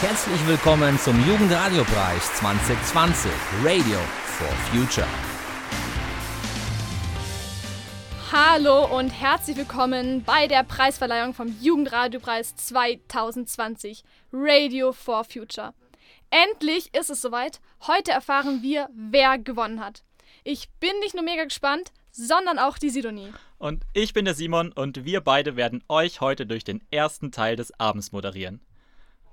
Herzlich willkommen zum Jugendradiopreis 2020 Radio for Future. Hallo und herzlich willkommen bei der Preisverleihung vom Jugendradiopreis 2020 Radio for Future. Endlich ist es soweit. Heute erfahren wir, wer gewonnen hat. Ich bin nicht nur mega gespannt, sondern auch die Sidonie. Und ich bin der Simon und wir beide werden euch heute durch den ersten Teil des Abends moderieren.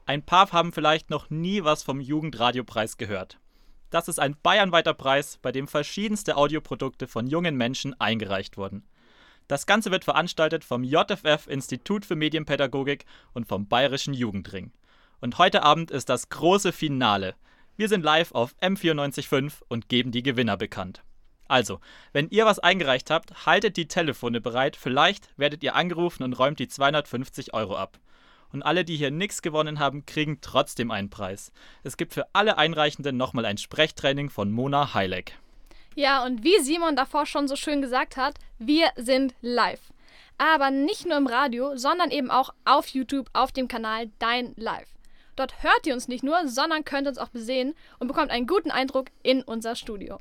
Ein paar haben vielleicht noch nie was vom Jugendradiopreis gehört. Das ist ein bayernweiter Preis, bei dem verschiedenste Audioprodukte von jungen Menschen eingereicht wurden. Das Ganze wird veranstaltet vom JFF Institut für Medienpädagogik und vom Bayerischen Jugendring. Und heute Abend ist das große Finale. Wir sind live auf M945 und geben die Gewinner bekannt. Also, wenn ihr was eingereicht habt, haltet die Telefone bereit, vielleicht werdet ihr angerufen und räumt die 250 Euro ab. Und alle, die hier nichts gewonnen haben, kriegen trotzdem einen Preis. Es gibt für alle Einreichenden nochmal ein Sprechtraining von Mona Heileck. Ja, und wie Simon davor schon so schön gesagt hat, wir sind live. Aber nicht nur im Radio, sondern eben auch auf YouTube auf dem Kanal Dein Live. Dort hört ihr uns nicht nur, sondern könnt uns auch besehen und bekommt einen guten Eindruck in unser Studio.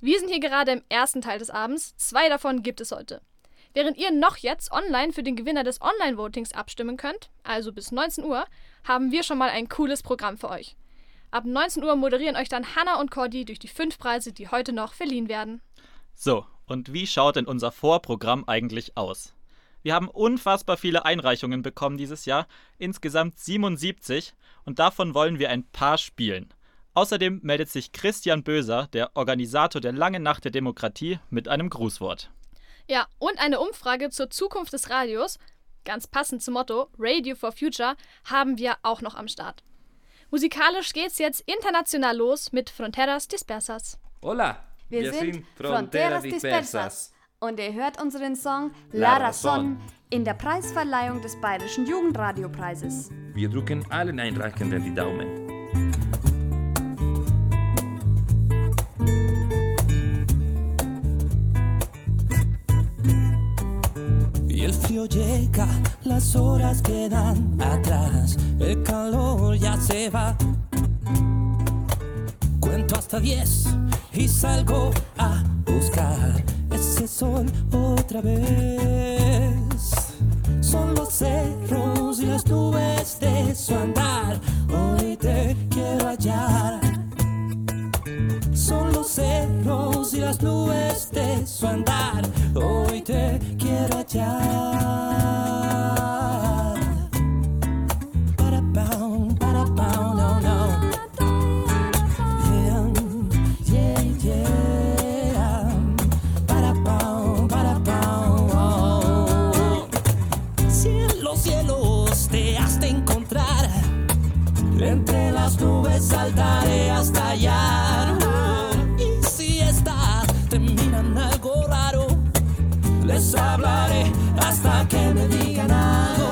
Wir sind hier gerade im ersten Teil des Abends, zwei davon gibt es heute. Während ihr noch jetzt online für den Gewinner des Online-Votings abstimmen könnt, also bis 19 Uhr, haben wir schon mal ein cooles Programm für euch. Ab 19 Uhr moderieren euch dann Hannah und Cordy durch die fünf Preise, die heute noch verliehen werden. So, und wie schaut denn unser Vorprogramm eigentlich aus? Wir haben unfassbar viele Einreichungen bekommen dieses Jahr, insgesamt 77, und davon wollen wir ein paar spielen. Außerdem meldet sich Christian Böser, der Organisator der Langen Nacht der Demokratie, mit einem Grußwort. Ja, und eine Umfrage zur Zukunft des Radios, ganz passend zum Motto Radio for Future, haben wir auch noch am Start. Musikalisch geht's jetzt international los mit Fronteras Dispersas. Hola, wir, wir sind, sind Fronteras Dispersas und ihr hört unseren Song La Razón in der Preisverleihung des Bayerischen Jugendradiopreises. Wir drücken allen Einreichenden die Daumen. Llega, las horas quedan atrás, el calor ya se va. Cuento hasta diez y salgo a buscar ese sol otra vez. Son los cerros y las nubes de su andar, hoy te quiero hallar son los cerros y las nubes de su andar. Hoy te quiero allá. Para pound, para pound, no, no. Yeah, yeah, yeah. Para pound, para pound. Oh, oh. Si en los cielos te has de encontrar, entre las nubes saltaré hasta allá. Les hablaré hasta que me digan algo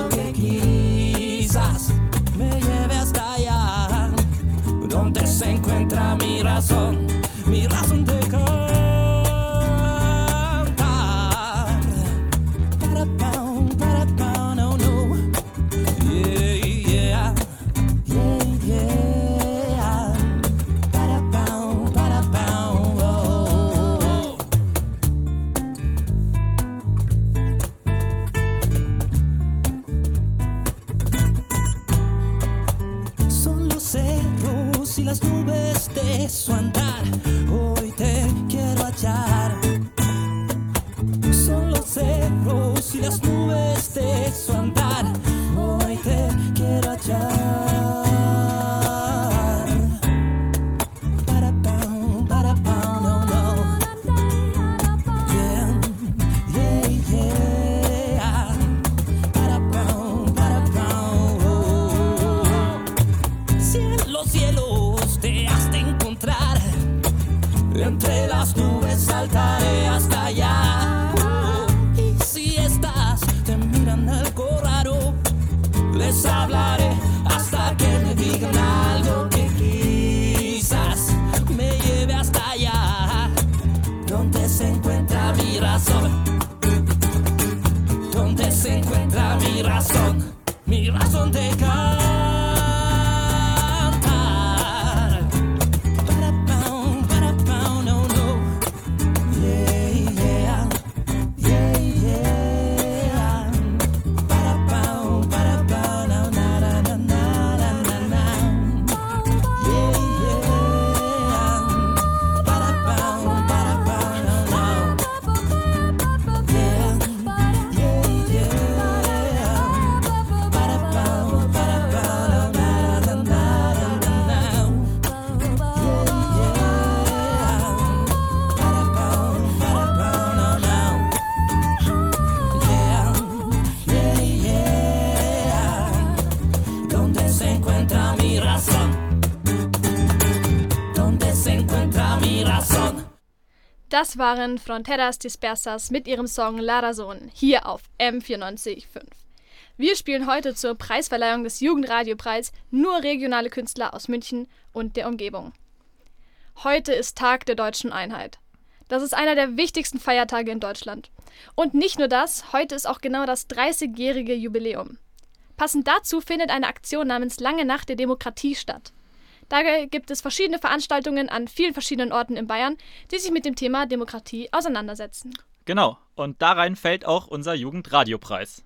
Waren Fronteras Dispersas mit ihrem Song La Razón hier auf M945. Wir spielen heute zur Preisverleihung des Jugendradiopreis nur regionale Künstler aus München und der Umgebung. Heute ist Tag der deutschen Einheit. Das ist einer der wichtigsten Feiertage in Deutschland. Und nicht nur das, heute ist auch genau das 30-jährige Jubiläum. Passend dazu findet eine Aktion namens Lange Nacht der Demokratie statt. Da gibt es verschiedene Veranstaltungen an vielen verschiedenen Orten in Bayern, die sich mit dem Thema Demokratie auseinandersetzen. Genau, und da rein fällt auch unser Jugendradiopreis.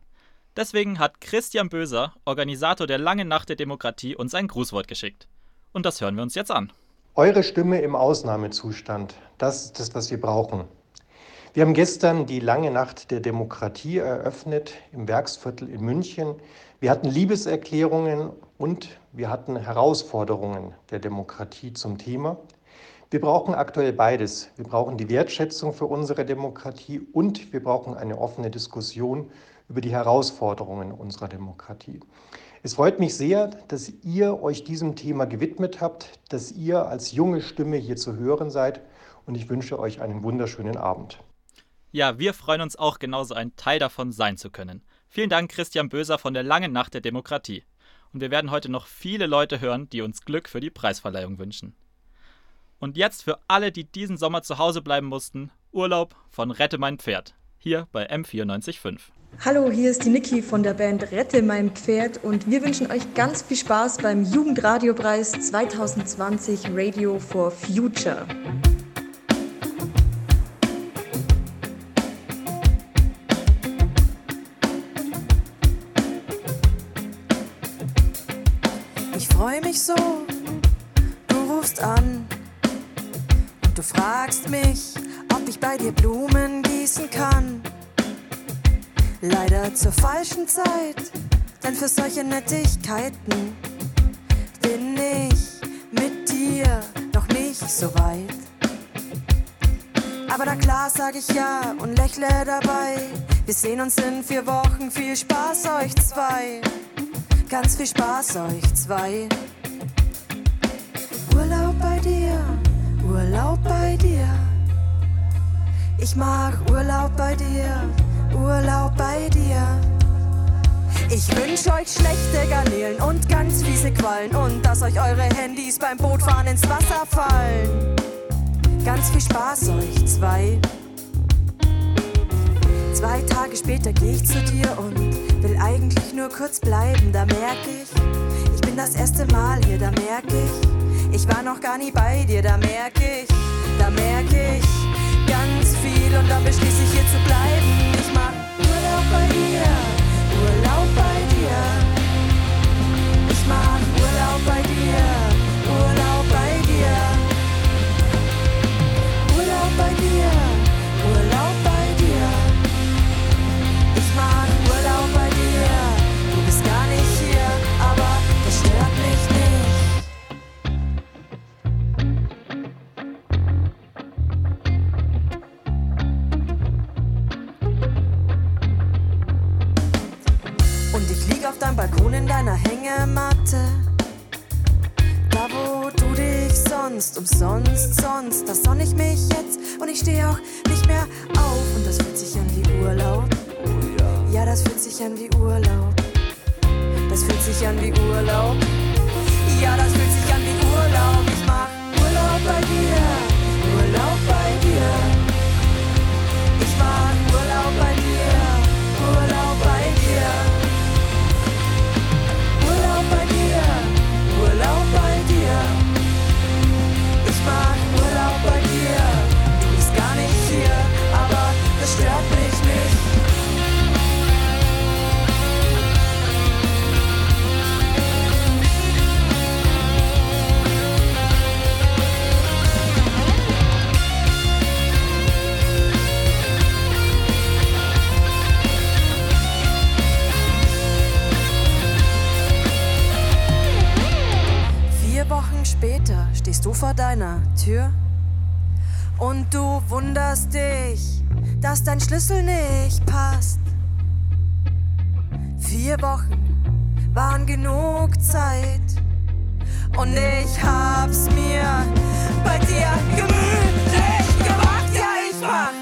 Deswegen hat Christian Böser, Organisator der Langen Nacht der Demokratie, uns ein Grußwort geschickt. Und das hören wir uns jetzt an. Eure Stimme im Ausnahmezustand, das ist das, was wir brauchen. Wir haben gestern die lange Nacht der Demokratie eröffnet im Werksviertel in München. Wir hatten Liebeserklärungen und wir hatten Herausforderungen der Demokratie zum Thema. Wir brauchen aktuell beides. Wir brauchen die Wertschätzung für unsere Demokratie und wir brauchen eine offene Diskussion über die Herausforderungen unserer Demokratie. Es freut mich sehr, dass ihr euch diesem Thema gewidmet habt, dass ihr als junge Stimme hier zu hören seid und ich wünsche euch einen wunderschönen Abend. Ja, wir freuen uns auch genauso ein Teil davon sein zu können. Vielen Dank, Christian Böser von der Langen Nacht der Demokratie. Und wir werden heute noch viele Leute hören, die uns Glück für die Preisverleihung wünschen. Und jetzt für alle, die diesen Sommer zu Hause bleiben mussten, Urlaub von Rette mein Pferd. Hier bei M945. Hallo, hier ist die Niki von der Band Rette mein Pferd und wir wünschen euch ganz viel Spaß beim Jugendradiopreis 2020 Radio for Future. Mich so, du rufst an und du fragst mich, ob ich bei dir Blumen gießen kann. Leider zur falschen Zeit, denn für solche Nettigkeiten bin ich mit dir noch nicht so weit. Aber na klar sag ich ja und lächle dabei. Wir sehen uns in vier Wochen. Viel Spaß euch zwei. Ganz viel Spaß euch zwei. Urlaub bei dir. Ich mag Urlaub bei dir. Urlaub bei dir. Ich wünsch euch schlechte Garnelen und ganz fiese Quallen und dass euch eure Handys beim Bootfahren ins Wasser fallen. Ganz viel Spaß euch zwei. Zwei Tage später geh ich zu dir und will eigentlich nur kurz bleiben. Da merk ich, ich bin das erste Mal hier, da merk ich, ich war noch gar nie bei dir, da merk ich, da merk ich ganz viel und dann beschließe ich hier zu bleiben. Ich mach Urlaub bei dir, Urlaub bei dir. Ich mach Urlaub bei dir, Urlaub bei dir. Urlaub bei dir, umsonst sonst, da sonn ich mich jetzt und ich steh auch nicht mehr auf. Und das fühlt sich an wie Urlaub. Ja, das fühlt sich an wie Urlaub. Das fühlt sich an wie Urlaub. Ja, das fühlt sich an wie Urlaub. Ich mach Urlaub bei dir, vor deiner Tür und du wunderst dich, dass dein Schlüssel nicht passt. Vier Wochen waren genug Zeit und ich hab's mir bei dir gemütlich gemacht. Ja, Ich mach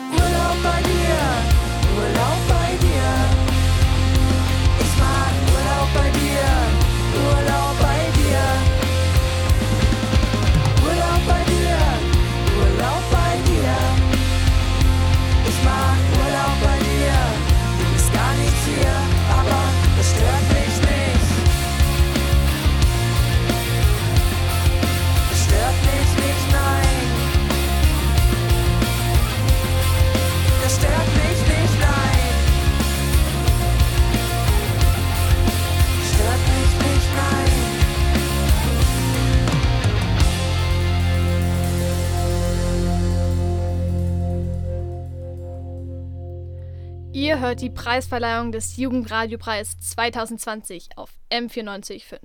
Ihr hört die Preisverleihung des Jugendradiopreis 2020 auf M945.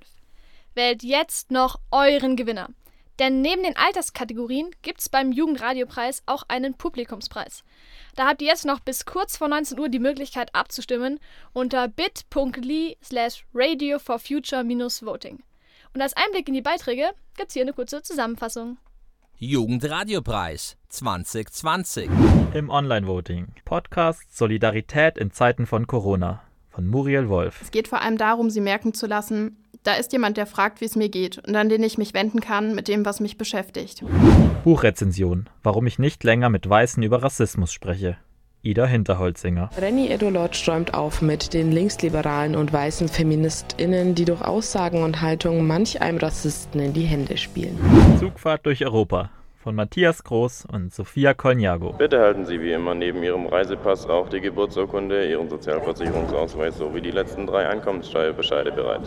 Wählt jetzt noch euren Gewinner. Denn neben den Alterskategorien gibt es beim Jugendradiopreis auch einen Publikumspreis. Da habt ihr jetzt noch bis kurz vor 19 Uhr die Möglichkeit abzustimmen unter bit.ly slash radio for future voting. Und als Einblick in die Beiträge gibt's hier eine kurze Zusammenfassung. Jugendradiopreis 2020. Im Online-Voting. Podcast Solidarität in Zeiten von Corona von Muriel Wolf. Es geht vor allem darum, sie merken zu lassen, da ist jemand, der fragt, wie es mir geht und an den ich mich wenden kann mit dem, was mich beschäftigt. Buchrezension. Warum ich nicht länger mit Weißen über Rassismus spreche. Ida Hinterholzinger. Renny Edolot räumt auf mit den linksliberalen und weißen FeministInnen, die durch Aussagen und Haltungen manch einem Rassisten in die Hände spielen. Zugfahrt durch Europa von Matthias Groß und Sophia Colniago. Bitte halten Sie wie immer neben Ihrem Reisepass auch die Geburtsurkunde, Ihren Sozialversicherungsausweis sowie die letzten drei Einkommenssteuerbescheide bereit.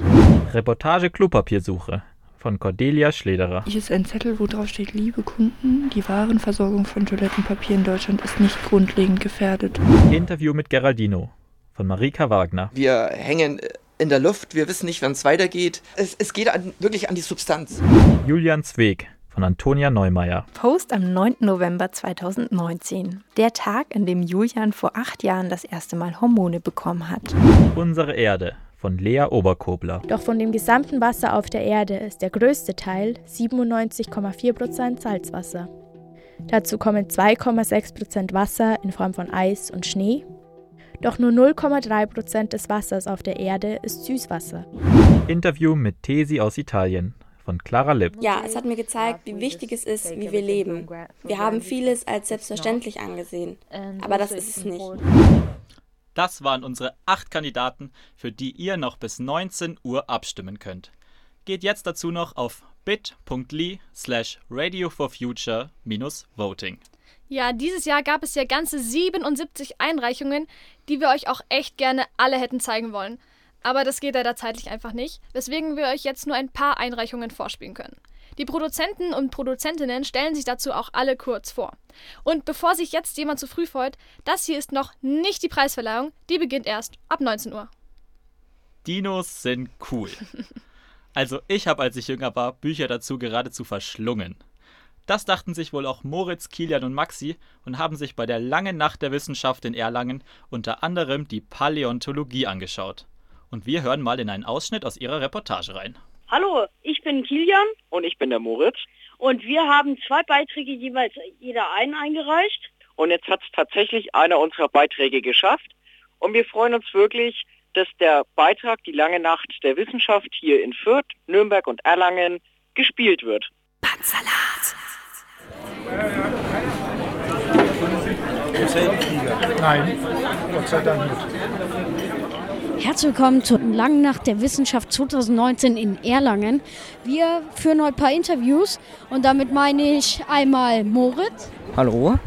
Reportage Klopapiersuche von Cordelia Schlederer. Hier ist ein Zettel, wo drauf steht, liebe Kunden, die Warenversorgung von Toilettenpapier in Deutschland ist nicht grundlegend gefährdet. Interview mit Geraldino von Marika Wagner. Wir hängen in der Luft, wir wissen nicht, wann es weitergeht. Es, es geht an, wirklich an die Substanz. Julian Zweig von Antonia Neumeier. Post am 9. November 2019. Der Tag, an dem Julian vor acht Jahren das erste Mal Hormone bekommen hat. Unsere Erde von Lea Oberkobler. Doch von dem gesamten Wasser auf der Erde ist der größte Teil 97,4% Salzwasser. Dazu kommen 2,6% Wasser in Form von Eis und Schnee. Doch nur 0,3% des Wassers auf der Erde ist Süßwasser. Interview mit Tesi aus Italien von Clara Lipp. Ja, es hat mir gezeigt, wie wichtig es ist, wie wir leben. Wir haben vieles als selbstverständlich angesehen, aber das ist es nicht. Das waren unsere acht Kandidaten, für die ihr noch bis 19 Uhr abstimmen könnt. Geht jetzt dazu noch auf bit.ly slash radio for future voting. Ja, dieses Jahr gab es ja ganze 77 Einreichungen, die wir euch auch echt gerne alle hätten zeigen wollen. Aber das geht leider zeitlich einfach nicht, weswegen wir euch jetzt nur ein paar Einreichungen vorspielen können. Die Produzenten und Produzentinnen stellen sich dazu auch alle kurz vor. Und bevor sich jetzt jemand zu früh freut, das hier ist noch nicht die Preisverleihung, die beginnt erst ab 19 Uhr. Dinos sind cool. Also ich habe, als ich jünger war, Bücher dazu geradezu verschlungen. Das dachten sich wohl auch Moritz, Kilian und Maxi und haben sich bei der langen Nacht der Wissenschaft in Erlangen unter anderem die Paläontologie angeschaut. Und wir hören mal in einen Ausschnitt aus ihrer Reportage rein. Hallo, ich bin Kilian. Und ich bin der Moritz. Und wir haben zwei Beiträge jeweils jeder einen eingereicht. Und jetzt hat es tatsächlich einer unserer Beiträge geschafft. Und wir freuen uns wirklich, dass der Beitrag Die lange Nacht der Wissenschaft hier in Fürth, Nürnberg und Erlangen gespielt wird. Bandsalat. Nein, Gott sei Dank nicht. Herzlich willkommen zur Langen Nacht der Wissenschaft 2019 in Erlangen. Wir führen heute ein paar Interviews und damit meine ich einmal Moritz. Hallo.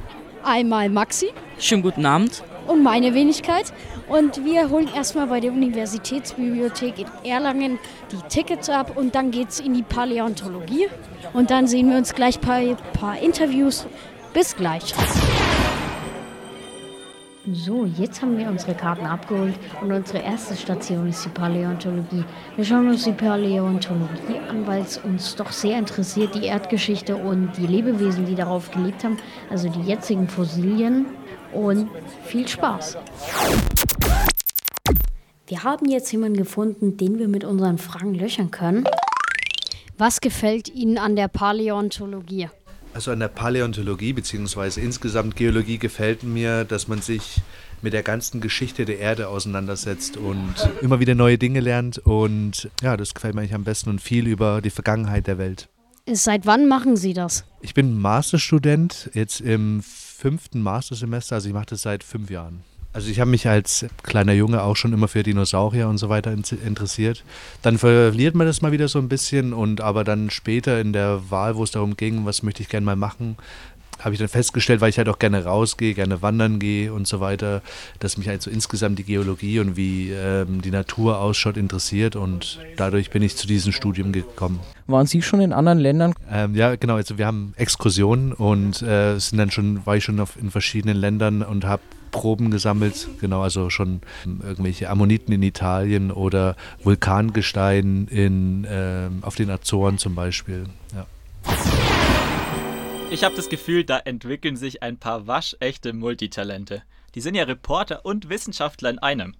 Einmal Maxi. Schönen guten Abend. Und meine Wenigkeit. Und wir holen erstmal bei der Universitätsbibliothek in Erlangen die Tickets ab und dann geht es in die Paläontologie. Und dann sehen wir uns gleich bei ein paar Interviews. Bis gleich. So, jetzt haben wir unsere Karten abgeholt und unsere erste Station ist die Paläontologie. Wir schauen uns die Paläontologie an, weil es uns doch sehr interessiert, die Erdgeschichte und die Lebewesen, die darauf gelebt haben, also die jetzigen Fossilien. Und viel Spaß! Wir haben jetzt jemanden gefunden, den wir mit unseren Fragen löchern können. Was gefällt Ihnen an der Paläontologie? Also an der Paläontologie bzw. insgesamt Geologie gefällt mir, dass man sich mit der ganzen Geschichte der Erde auseinandersetzt und immer wieder neue Dinge lernt. Und ja, das gefällt mir eigentlich am besten und viel über die Vergangenheit der Welt. Seit wann machen Sie das? Ich bin Masterstudent, jetzt im fünften Mastersemester, also ich mache das seit fünf Jahren. Also ich habe mich als kleiner Junge auch schon immer für Dinosaurier und so weiter interessiert. Dann verliert man das mal wieder so ein bisschen und aber dann später in der Wahl, wo es darum ging, was möchte ich gerne mal machen, habe ich dann festgestellt, weil ich halt auch gerne rausgehe, gerne wandern gehe und so weiter, dass mich halt so insgesamt die Geologie und wie ähm, die Natur ausschaut interessiert und dadurch bin ich zu diesem Studium gekommen. Waren Sie schon in anderen Ländern? Ähm, ja, genau. Also wir haben Exkursionen und äh, sind dann schon, war ich schon auf, in verschiedenen Ländern und habe Proben gesammelt, genau, also schon irgendwelche Ammoniten in Italien oder Vulkangestein in, äh, auf den Azoren zum Beispiel. Ja. Ich habe das Gefühl, da entwickeln sich ein paar waschechte Multitalente. Die sind ja Reporter und Wissenschaftler in einem.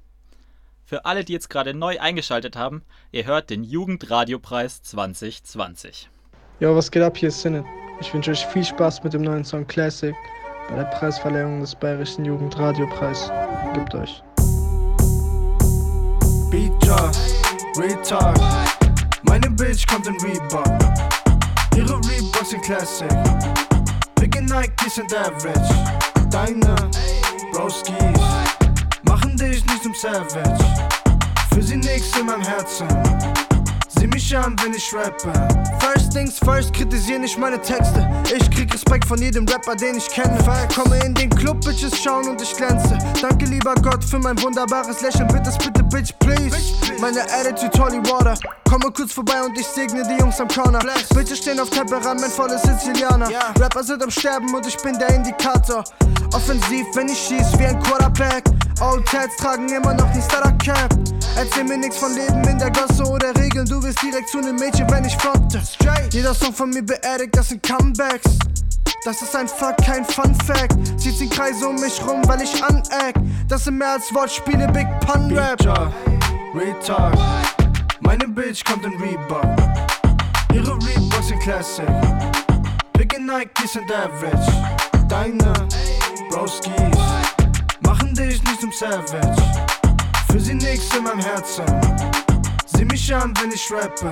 Für alle, die jetzt gerade neu eingeschaltet haben, ihr hört den Jugendradiopreis 2020. Ja, was geht ab? Hier ist Sinne. Ich wünsche euch viel Spaß mit dem neuen Song Classic bei der Preisverleihung des Bayerischen Jugendradiopreis. Gibt euch. Beat Drop, Retard. Meine Bitch kommt in Reebok. Ihre Reeboks sind Classic. Big Nikes sind average. Deine Broskis machen dich nicht zum Savage. Für sie nix in meinem Herzen. Sieh mich an, wenn ich rappe. First things first, kritisier nicht meine Texte. Ich krieg Respekt von jedem Rapper, den ich kenne. Komme in den Club, Bitches schauen und ich glänze. Danke, lieber Gott, für mein wunderbares Lächeln. Bitte, bitte, Bitch, please. Meine Attitude, Holy Water. Komme kurz vorbei und ich segne die Jungs am Corner. Bitches stehen auf Temperament, volle Sizilianer. Rapper sind am Sterben und ich bin der Indikator. Offensiv, wenn ich schieß, wie ein Quarterback. Old Tats tragen immer noch den Starter Cap. Erzähl mir nix von Leben in der Gosse oder Regeln. Du wirst direkt zu nem Mädchen, wenn ich fronte. Jeder Song von mir beerdigt, das sind Comebacks. Das ist einfach kein Fun Fact. Zieht den Kreis um mich rum, weil ich aneck. Das sind mehr als Wortspiele, Big Pun Rap. Retard. Meine Bitch kommt in Reebok. Ihre Reeboks sind Classic. Big Nikes sind average. Deine Broskis machen dich nicht zum Savage. Für sie nix in meinem Herzen. Sieh mich an, wenn ich rappe.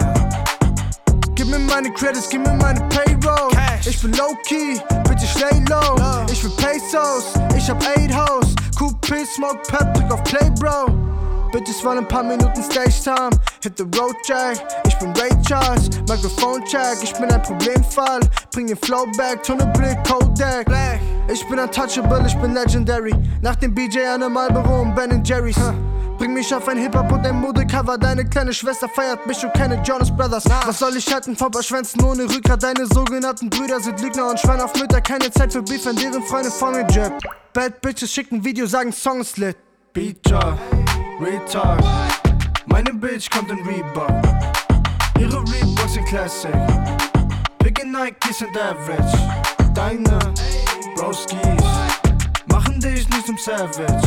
Gib mir meine Credits, gib mir meine Payroll. Ich bin low-key, bitte ich lay low. Ich will Pesos, ich hab 8 Hoes. Coupé, Smoke, Pep, auf Play, Bro. Bitches wollen ein paar Minuten Stage Time. Hit the road, Jack. Ich bin Ray Charles, Mikrofon check. Ich bin ein Problemfall. Bring den Flow back, Tunnelblick, Kodak. Ich bin untouchable, ich bin legendary. Nach dem BJ an einem Marlboro und Ben Jerry's. Bring mich auf ein Hip-Hop und ein Modecover. Deine kleine Schwester feiert mich und keine Jonas Brothers. Was soll ich halten von paar Schwänzen ohne Rückgrat? Deine sogenannten Brüder sind Lügner und Schwein auf Mütter. Keine Zeit für Beef, wenn deren Freunde vor mir. Bad Bitches schicken Video, sagen Songs lit. Beat Drop, Retard. Meine Bitch kommt in Reebok. Ihre Reeboks sind Classic. Big Nikes sind average. Deine Broskis machen dich nicht zum Savage.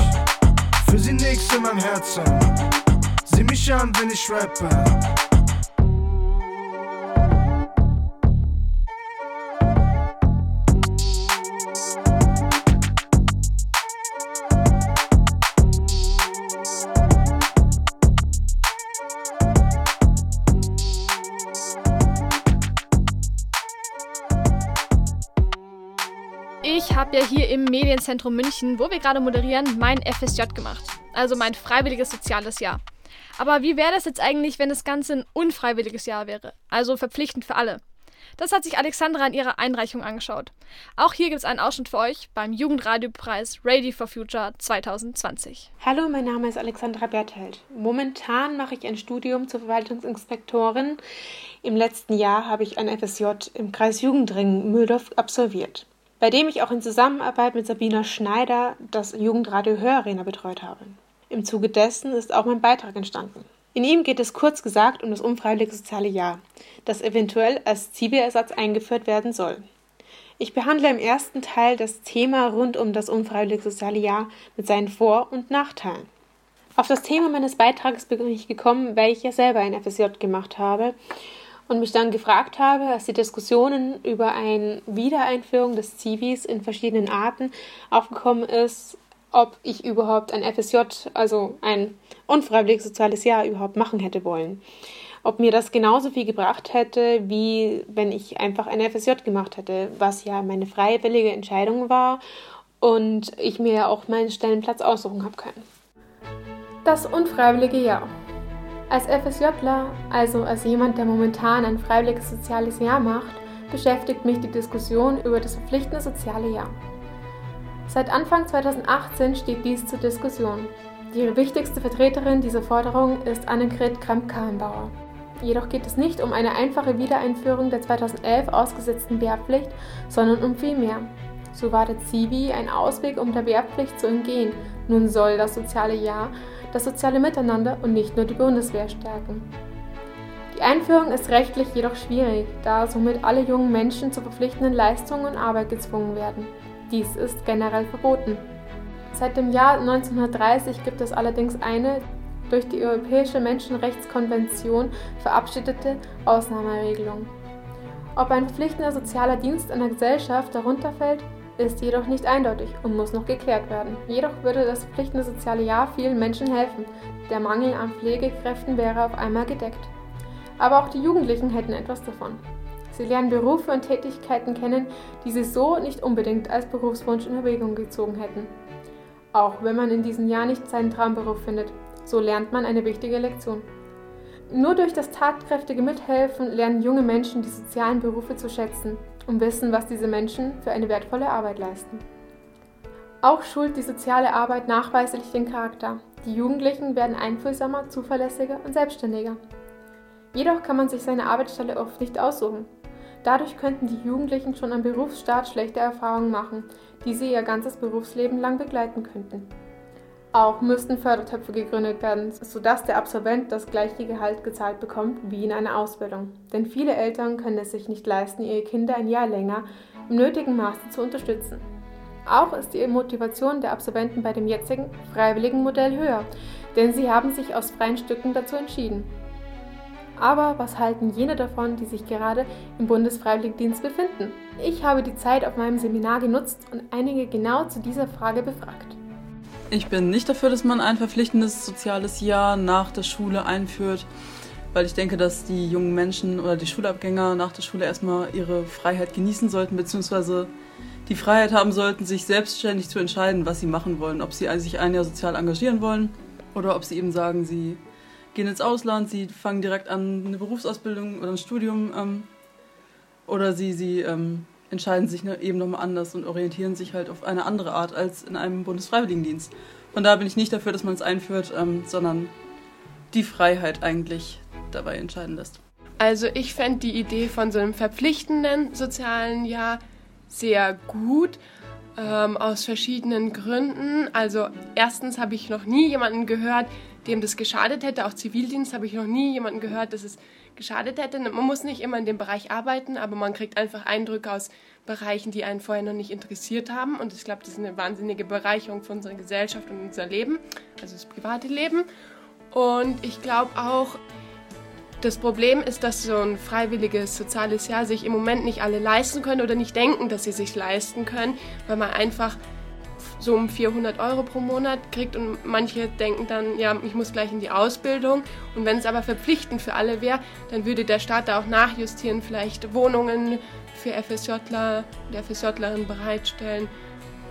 Für sie nix in meinem Herzen. Sieh mich an, wenn ich rappe. Medienzentrum München, wo wir gerade moderieren, mein FSJ gemacht. Also mein freiwilliges soziales Jahr. Aber wie wäre das jetzt eigentlich, wenn das Ganze ein unfreiwilliges Jahr wäre? Also verpflichtend für alle. Das hat sich Alexandra in ihrer Einreichung angeschaut. Auch hier gibt es einen Ausschnitt für euch beim Jugendradiopreis Radio for Future 2020. Hallo, mein Name ist Alexandra Bertheld. Momentan mache ich ein Studium zur Verwaltungsinspektorin. Im letzten Jahr habe ich ein FSJ im Kreis Jugendring Mühldorf absolviert, bei dem ich auch in Zusammenarbeit mit Sabina Schneider das Jugendradio Hörarena betreut habe. Im Zuge dessen ist auch mein Beitrag entstanden. In ihm geht es kurz gesagt um das unfreiwillige soziale Jahr, das eventuell als Zieberersatz eingeführt werden soll. Ich behandle im ersten Teil das Thema rund um das unfreiwillige soziale Jahr mit seinen Vor- und Nachteilen. Auf das Thema meines Beitrages bin ich gekommen, weil ich ja selber ein FSJ gemacht habe und mich dann gefragt habe, als die Diskussionen über eine Wiedereinführung des Zivis in verschiedenen Arten aufgekommen ist, ob ich überhaupt ein FSJ, also ein unfreiwilliges soziales Jahr überhaupt machen hätte wollen. Ob mir das genauso viel gebracht hätte, wie wenn ich einfach ein FSJ gemacht hätte, was ja meine freiwillige Entscheidung war und ich mir ja auch meinen Stellenplatz aussuchen habe können. Das unfreiwillige Jahr. Als FSJler, also als jemand, der momentan ein freiwilliges soziales Jahr macht, beschäftigt mich die Diskussion über das verpflichtende soziale Jahr. Seit Anfang 2018 steht dies zur Diskussion. Die wichtigste Vertreterin dieser Forderung ist Annegret Kramp-Karrenbauer. Jedoch geht es nicht um eine einfache Wiedereinführung der 2011 ausgesetzten Wehrpflicht, sondern um viel mehr. So war der Zivi ein Ausweg, um der Wehrpflicht zu entgehen. Nun soll das soziale Jahr das soziale Miteinander und nicht nur die Bundeswehr stärken. Die Einführung ist rechtlich jedoch schwierig, da somit alle jungen Menschen zu verpflichtenden Leistungen und Arbeit gezwungen werden. Dies ist generell verboten. Seit dem Jahr 1930 gibt es allerdings eine durch die Europäische Menschenrechtskonvention verabschiedete Ausnahmeregelung. Ob ein verpflichtender sozialer Dienst einer Gesellschaft darunter fällt, ist jedoch nicht eindeutig und muss noch geklärt werden. Jedoch würde das verpflichtende soziale Jahr vielen Menschen helfen. Der Mangel an Pflegekräften wäre auf einmal gedeckt. Aber auch die Jugendlichen hätten etwas davon. Sie lernen Berufe und Tätigkeiten kennen, die sie so nicht unbedingt als Berufswunsch in Erwägung gezogen hätten. Auch wenn man in diesem Jahr nicht seinen Traumberuf findet, so lernt man eine wichtige Lektion. Nur durch das tatkräftige Mithelfen lernen junge Menschen die sozialen Berufe zu schätzen und wissen, was diese Menschen für eine wertvolle Arbeit leisten. Auch schult die soziale Arbeit nachweislich den Charakter. Die Jugendlichen werden einfühlsamer, zuverlässiger und selbstständiger. Jedoch kann man sich seine Arbeitsstelle oft nicht aussuchen. Dadurch könnten die Jugendlichen schon am Berufsstart schlechte Erfahrungen machen, die sie ihr ganzes Berufsleben lang begleiten könnten. Auch müssten Fördertöpfe gegründet werden, sodass der Absolvent das gleiche Gehalt gezahlt bekommt wie in einer Ausbildung. Denn viele Eltern können es sich nicht leisten, ihre Kinder ein Jahr länger im nötigen Maße zu unterstützen. Auch ist die Motivation der Absolventen bei dem jetzigen freiwilligen Modell höher, denn sie haben sich aus freien Stücken dazu entschieden. Aber was halten jene davon, die sich gerade im Bundesfreiwilligendienst befinden? Ich habe die Zeit auf meinem Seminar genutzt und einige genau zu dieser Frage befragt. Ich bin nicht dafür, dass man ein verpflichtendes soziales Jahr nach der Schule einführt, weil ich denke, dass die jungen Menschen oder die Schulabgänger nach der Schule erstmal ihre Freiheit genießen sollten, beziehungsweise die Freiheit haben sollten, sich selbstständig zu entscheiden, was sie machen wollen. Ob sie sich ein Jahr sozial engagieren wollen oder ob sie eben sagen, sie gehen ins Ausland, sie fangen direkt an eine Berufsausbildung oder ein Studium ähm, oder sie, sie ähm, entscheiden sich ne, eben nochmal anders und orientieren sich halt auf eine andere Art als in einem Bundesfreiwilligendienst. Von daher bin ich nicht dafür, dass man es einführt, ähm, sondern die Freiheit eigentlich dabei entscheiden lässt. Also ich fände die Idee von so einem verpflichtenden sozialen Jahr sehr gut. Ähm, aus verschiedenen Gründen. Also erstens habe ich noch nie jemanden gehört, dem das geschadet hätte. Auch Zivildienst habe ich noch nie jemanden gehört, dass es geschadet hätte. Man muss nicht immer in dem Bereich arbeiten, aber man kriegt einfach Eindrücke aus Bereichen, die einen vorher noch nicht interessiert haben. Und ich glaube, das ist eine wahnsinnige Bereicherung für unsere Gesellschaft und unser Leben, also das private Leben. Und ich glaube auch, das Problem ist, dass so ein freiwilliges soziales Jahr sich im Moment nicht alle leisten können oder nicht denken, dass sie sich leisten können, weil man einfach so um 400 Euro pro Monat kriegt und manche denken dann, ja, ich muss gleich in die Ausbildung. Und wenn es aber verpflichtend für alle wäre, dann würde der Staat da auch nachjustieren, vielleicht Wohnungen für FSJler und FSJlerinnen bereitstellen.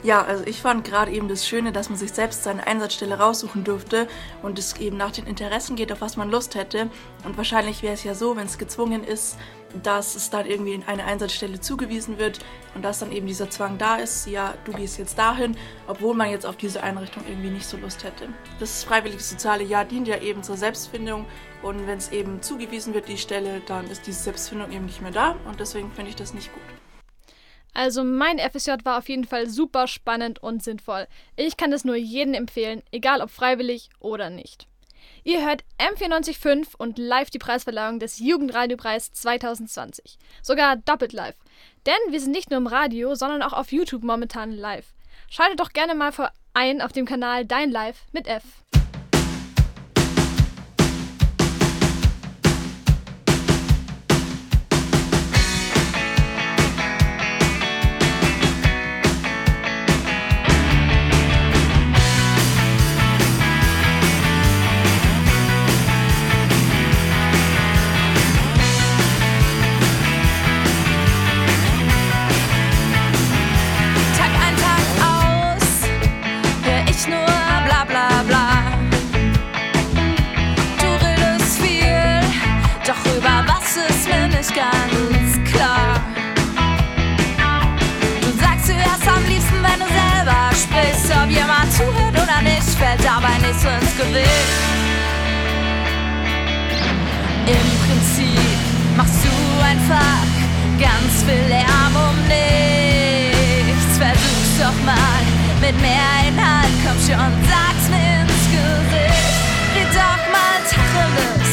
Ja, also ich fand gerade eben das Schöne, dass man sich selbst seine Einsatzstelle raussuchen durfte und es eben nach den Interessen geht, auf was man Lust hätte. Und wahrscheinlich wäre es ja so, wenn es gezwungen ist, dass es dann irgendwie in eine Einsatzstelle zugewiesen wird und dass dann eben dieser Zwang da ist, ja, du gehst jetzt dahin, obwohl man jetzt auf diese Einrichtung irgendwie nicht so Lust hätte. Das freiwillige soziale Jahr dient ja eben zur Selbstfindung und wenn es eben zugewiesen wird, die Stelle, dann ist diese Selbstfindung eben nicht mehr da und deswegen finde ich das nicht gut. Also mein FSJ war auf jeden Fall super spannend und sinnvoll. Ich kann es nur jedem empfehlen, egal ob freiwillig oder nicht. Ihr hört M945 und live die Preisverleihung des Jugendradiopreis 2020. Sogar doppelt live. Denn wir sind nicht nur im Radio, sondern auch auf YouTube momentan live. Schaltet doch gerne mal ein auf dem Kanal Dein Live mit F. dabei nichts ins Gewicht. Im Prinzip machst du einfach ganz viel Lärm um nichts. Versuch's doch mal mit mehr Inhalt, komm schon, sag's mir ins Gesicht. Red doch mal Tacheles.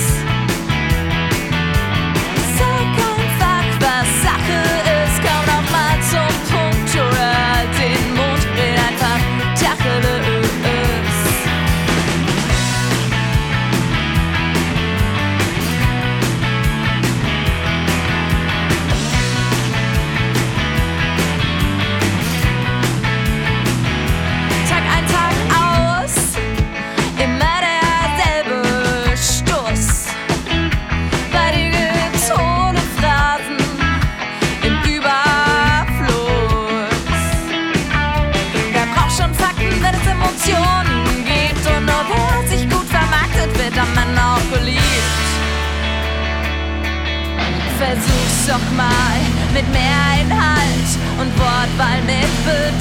Doch mal mit mehr Inhalt und Wortwahl mit Bedacht.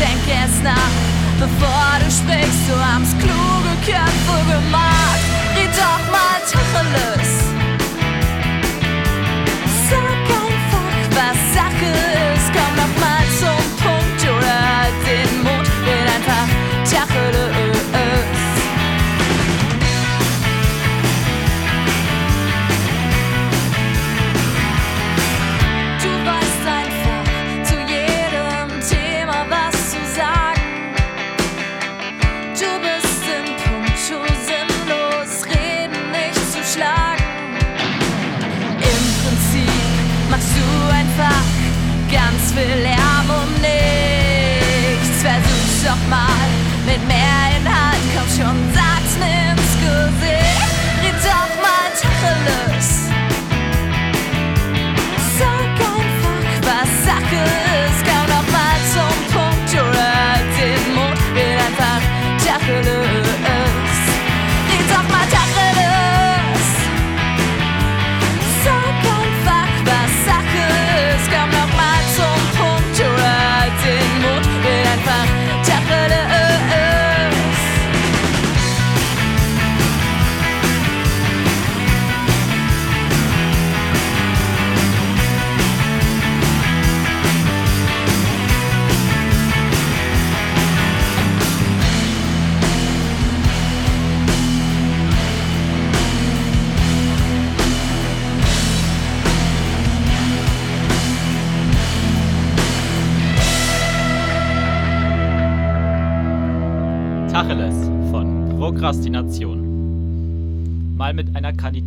Denk erst nach, bevor du sprichst. Du hast kluge Köpfe gemacht. Red doch mal Tacheles. Sag einfach, was Sache ist. Komm doch mal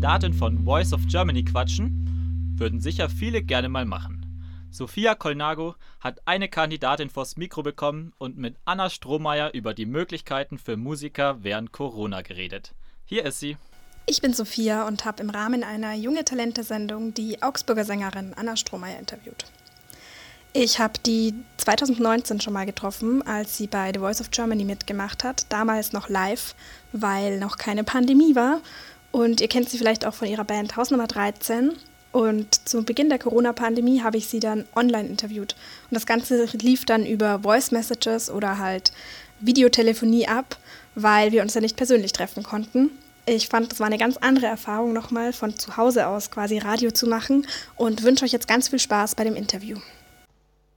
Kandidatin von Voice of Germany quatschen, würden sicher viele gerne mal machen. Sophia Kolnago hat eine Kandidatin vors Mikro bekommen und mit Anna Strohmeier über die Möglichkeiten für Musiker während Corona geredet. Hier ist sie. Ich bin Sophia und habe im Rahmen einer junge Talente-Sendung die Augsburger Sängerin Anna Strohmeier interviewt. Ich habe die 2019 schon mal getroffen, als sie bei The Voice of Germany mitgemacht hat. Damals noch live, weil noch keine Pandemie war. Und ihr kennt sie vielleicht auch von ihrer Band Hausnummer 13. Und zu Beginn der Corona-Pandemie habe ich sie dann online interviewt. Und das Ganze lief dann über Voice Messages oder halt Videotelefonie ab, weil wir uns ja nicht persönlich treffen konnten. Ich fand, das war eine ganz andere Erfahrung nochmal von zu Hause aus quasi Radio zu machen und wünsche euch jetzt ganz viel Spaß bei dem Interview.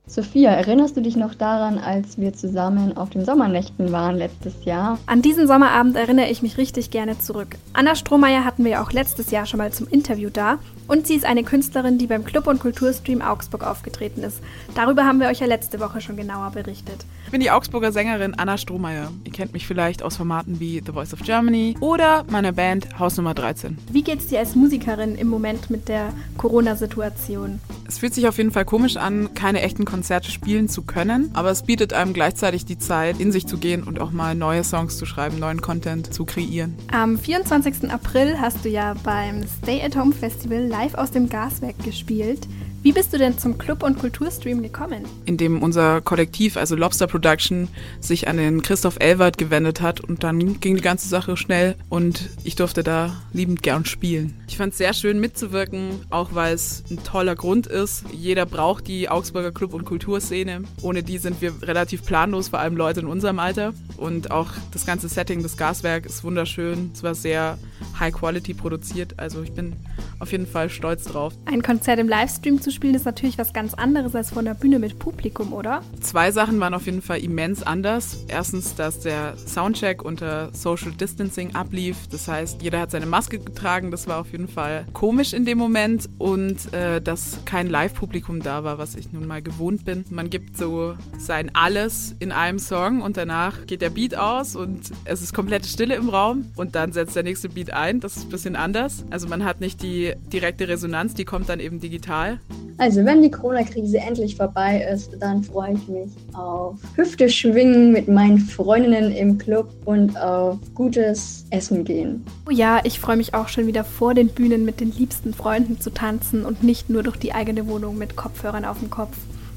Sophia, erinnerst du dich noch daran, als wir zusammen auf den Sommernächten waren letztes Jahr? An diesen Sommerabend erinnere ich mich richtig gerne zurück. Anna Strohmeier hatten wir ja auch letztes Jahr schon mal zum Interview da. Und sie ist eine Künstlerin, die beim Club- und Kulturstream Augsburg aufgetreten ist. Darüber haben wir euch ja letzte Woche schon genauer berichtet. Ich bin die Augsburger Sängerin Anna Strohmeier. Ihr kennt mich vielleicht aus Formaten wie The Voice of Germany oder meiner Band Hausnummer 13. Wie geht's dir als Musikerin im Moment mit der Corona-Situation? Es fühlt sich auf jeden Fall komisch an, keine echten Konzerte spielen zu können, aber es bietet einem gleichzeitig die Zeit, in sich zu gehen und auch mal neue Songs zu schreiben, neuen Content zu kreieren. Am 24. April hast du ja beim Stay at Home Festival live aus dem Gaswerk gespielt. Wie bist du denn zum Club- und Kulturstream gekommen? Indem unser Kollektiv, also Lobster Production, sich an den Christoph Elwert gewendet hat und dann ging die ganze Sache schnell und ich durfte da liebend gern spielen. Ich fand es sehr schön mitzuwirken, auch weil es ein toller Grund ist. Jeder braucht die Augsburger Club- und Kulturszene. Ohne die sind wir relativ planlos, vor allem Leute in unserem Alter. Und auch das ganze Setting des Gaswerk ist wunderschön. Es war sehr high quality produziert. Also ich bin auf jeden Fall stolz drauf. Ein Konzert im Livestream zu spielen ist natürlich was ganz anderes als von der Bühne mit Publikum, oder? Zwei Sachen waren auf jeden Fall immens anders. Erstens, dass der Soundcheck unter Social Distancing ablief. Das heißt, jeder hat seine Maske getragen. Das war auf jeden Fall komisch in dem Moment. Und äh, dass kein Live-Publikum da war, was ich nun mal gewohnt bin. Man gibt so sein Alles in einem Song und danach geht der Beat aus und es ist komplette Stille im Raum und dann setzt der nächste Beat ein. Das ist ein bisschen anders. Also man hat nicht die direkte Resonanz, die kommt dann eben digital. Also wenn die Corona-Krise endlich vorbei ist, dann freue ich mich auf Hüfte schwingen mit meinen Freundinnen im Club und auf gutes Essen gehen. Oh ja, ich freue mich auch schon wieder vor den Bühnen mit den liebsten Freunden zu tanzen und nicht nur durch die eigene Wohnung mit Kopfhörern auf dem Kopf.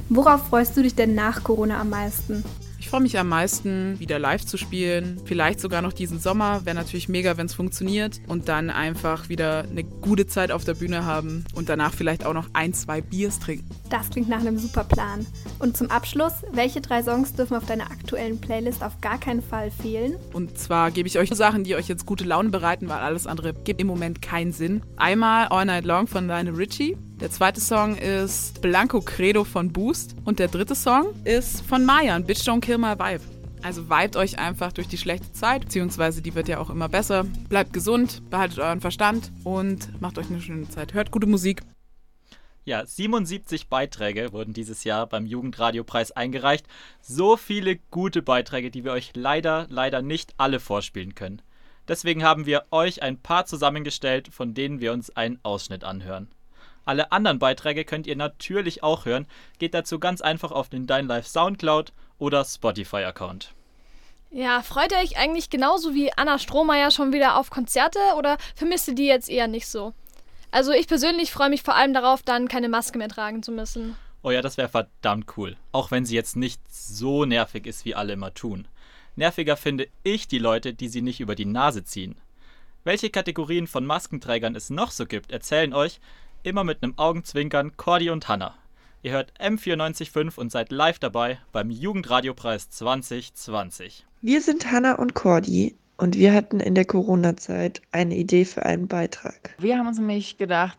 Worauf freust du dich denn nach Corona am meisten? Ich freue mich am meisten, wieder live zu spielen. Vielleicht sogar noch diesen Sommer. Wäre natürlich mega, wenn es funktioniert. Und dann einfach wieder eine gute Zeit auf der Bühne haben und danach vielleicht auch noch ein, zwei Biers trinken. Das klingt nach einem super Plan. Und zum Abschluss, welche drei Songs dürfen auf deiner aktuellen Playlist auf gar keinen Fall fehlen? Und zwar gebe ich euch Sachen, die euch jetzt gute Laune bereiten, weil alles andere gibt im Moment keinen Sinn. Einmal All Night Long von Lionel Richie. Der zweite Song ist Blanco Credo von Boost. Und der dritte Song ist von Mayan, Bitch Don't Kill My Vibe. Also vibet euch einfach durch die schlechte Zeit, beziehungsweise die wird ja auch immer besser. Bleibt gesund, behaltet euren Verstand und macht euch eine schöne Zeit. Hört gute Musik. Ja, 77 Beiträge wurden dieses Jahr beim Jugendradiopreis eingereicht. So viele gute Beiträge, die wir euch leider, leider nicht alle vorspielen können. Deswegen haben wir euch ein paar zusammengestellt, von denen wir uns einen Ausschnitt anhören. Alle anderen Beiträge könnt ihr natürlich auch hören. Geht dazu ganz einfach auf den Dein Live Soundcloud oder Spotify-Account. Ja, freut ihr euch eigentlich genauso wie Anna Strohmeier schon wieder auf Konzerte oder vermisst ihr die jetzt eher nicht so? Also ich persönlich freue mich vor allem darauf, dann keine Maske mehr tragen zu müssen. Oh ja, das wäre verdammt cool. Auch wenn sie jetzt nicht so nervig ist, wie alle immer tun. Nerviger finde ich die Leute, die sie nicht über die Nase ziehen. Welche Kategorien von Maskenträgern es noch so gibt, erzählen euch immer mit einem Augenzwinkern Cordy und Hanna. Ihr hört M945 und seid live dabei beim Jugendradiopreis 2020. Wir sind Hanna und Cordy und wir hatten in der Corona-Zeit eine Idee für einen Beitrag. Wir haben uns nämlich gedacht,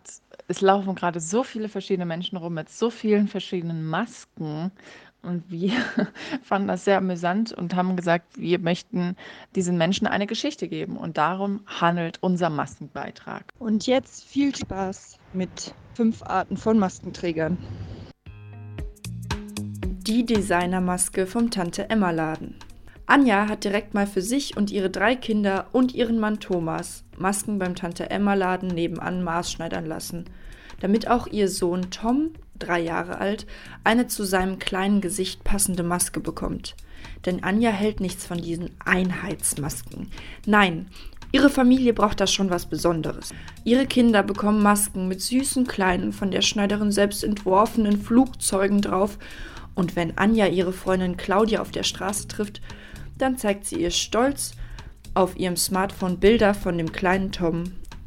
es laufen gerade so viele verschiedene Menschen rum mit so vielen verschiedenen Masken. Und wir fanden das sehr amüsant und haben gesagt, wir möchten diesen Menschen eine Geschichte geben. Und darum handelt unser Maskenbeitrag. Und jetzt viel Spaß mit fünf Arten von Maskenträgern. Die Designermaske vom Tante Emma Laden. Anja hat direkt mal für sich und ihre drei Kinder und ihren Mann Thomas Masken beim Tante Emma Laden nebenan maßschneidern lassen, damit auch ihr Sohn Tom, drei Jahre alt, eine zu seinem kleinen Gesicht passende Maske bekommt. Denn Anja hält nichts von diesen Einheitsmasken. Nein, ihre Familie braucht da schon was Besonderes. Ihre Kinder bekommen Masken mit süßen kleinen, von der Schneiderin selbst entworfenen Flugzeugen drauf und wenn Anja ihre Freundin Claudia auf der Straße trifft, dann zeigt sie ihr stolz auf ihrem Smartphone Bilder von dem kleinen Tom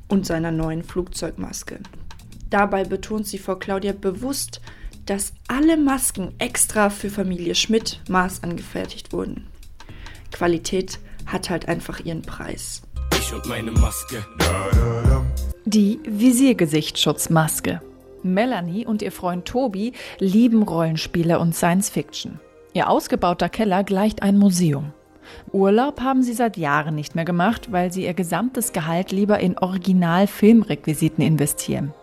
und seiner neuen Flugzeugmaske. Dabei betont sie vor Claudia bewusst, dass alle Masken extra für Familie Schmidt Maß angefertigt wurden. Qualität hat halt einfach ihren Preis. Ich und meine Maske. Die Visiergesichtsschutzmaske. Melanie und ihr Freund Tobi lieben Rollenspiele und Science Fiction. Ihr ausgebauter Keller gleicht ein Museum. Urlaub haben sie seit Jahren nicht mehr gemacht, weil sie ihr gesamtes Gehalt lieber in Original-Filmrequisiten investieren.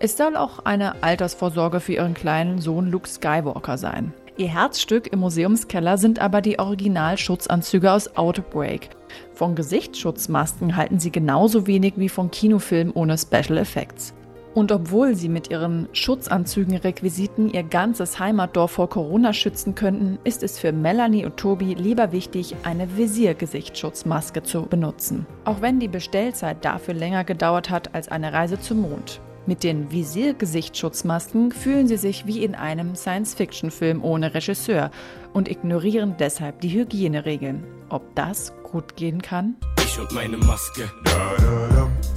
Es soll auch eine Altersvorsorge für ihren kleinen Sohn Luke Skywalker sein. Ihr Herzstück im Museumskeller sind aber die Originalschutzanzüge aus Outbreak. Von Gesichtsschutzmasken halten sie genauso wenig wie von Kinofilmen ohne Special Effects. Und obwohl sie mit ihren Schutzanzügen-Requisiten ihr ganzes Heimatdorf vor Corona schützen könnten, ist es für Melanie und Tobi lieber wichtig, eine Visiergesichtsschutzmaske zu benutzen. Auch wenn die Bestellzeit dafür länger gedauert hat als eine Reise zum Mond. Mit den Visier-Gesichtsschutzmasken fühlen sie sich wie in einem Science-Fiction-Film ohne Regisseur und ignorieren deshalb die Hygieneregeln. Ob das gut gehen kann? Ich und meine Maske.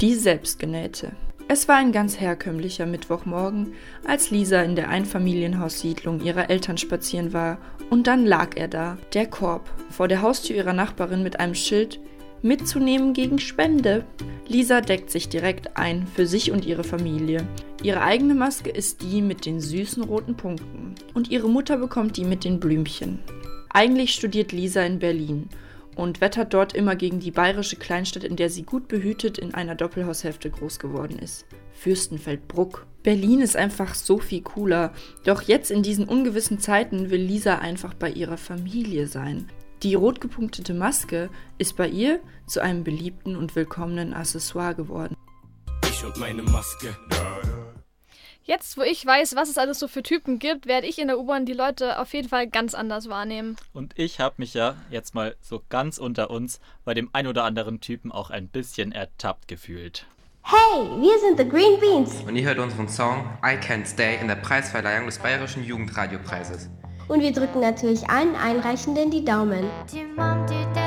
Die selbstgenähte. Es war ein ganz herkömmlicher Mittwochmorgen, als Lisa in der Einfamilienhaussiedlung ihrer Eltern spazieren war, und dann lag er da, der Korb, vor der Haustür ihrer Nachbarin mit einem Schild mitzunehmen gegen Spende. Lisa deckt sich direkt ein für sich und ihre Familie. Ihre eigene Maske ist die mit den süßen roten Punkten und ihre Mutter bekommt die mit den Blümchen. Eigentlich studiert Lisa in Berlin und wettert dort immer gegen die bayerische Kleinstadt, in der sie gut behütet in einer Doppelhaushälfte groß geworden ist. Fürstenfeldbruck. Berlin ist einfach so viel cooler. Doch jetzt in diesen ungewissen Zeiten will Lisa einfach bei ihrer Familie sein. Die rot gepunktete Maske ist bei ihr zu einem beliebten und willkommenen Accessoire geworden. Ich und meine Maske. Jetzt, wo ich weiß, was es alles so für Typen gibt, werde ich in der U-Bahn die Leute auf jeden Fall ganz anders wahrnehmen. Und ich habe mich ja jetzt mal so ganz unter uns bei dem ein oder anderen Typen auch ein bisschen ertappt gefühlt. Hey, wir sind The Green Beans. Und ihr hört unseren Song I Can't Stay in der Preisverleihung des Bayerischen Jugendradiopreises. Und wir drücken natürlich allen Einreichenden die Daumen. Dear mom, dear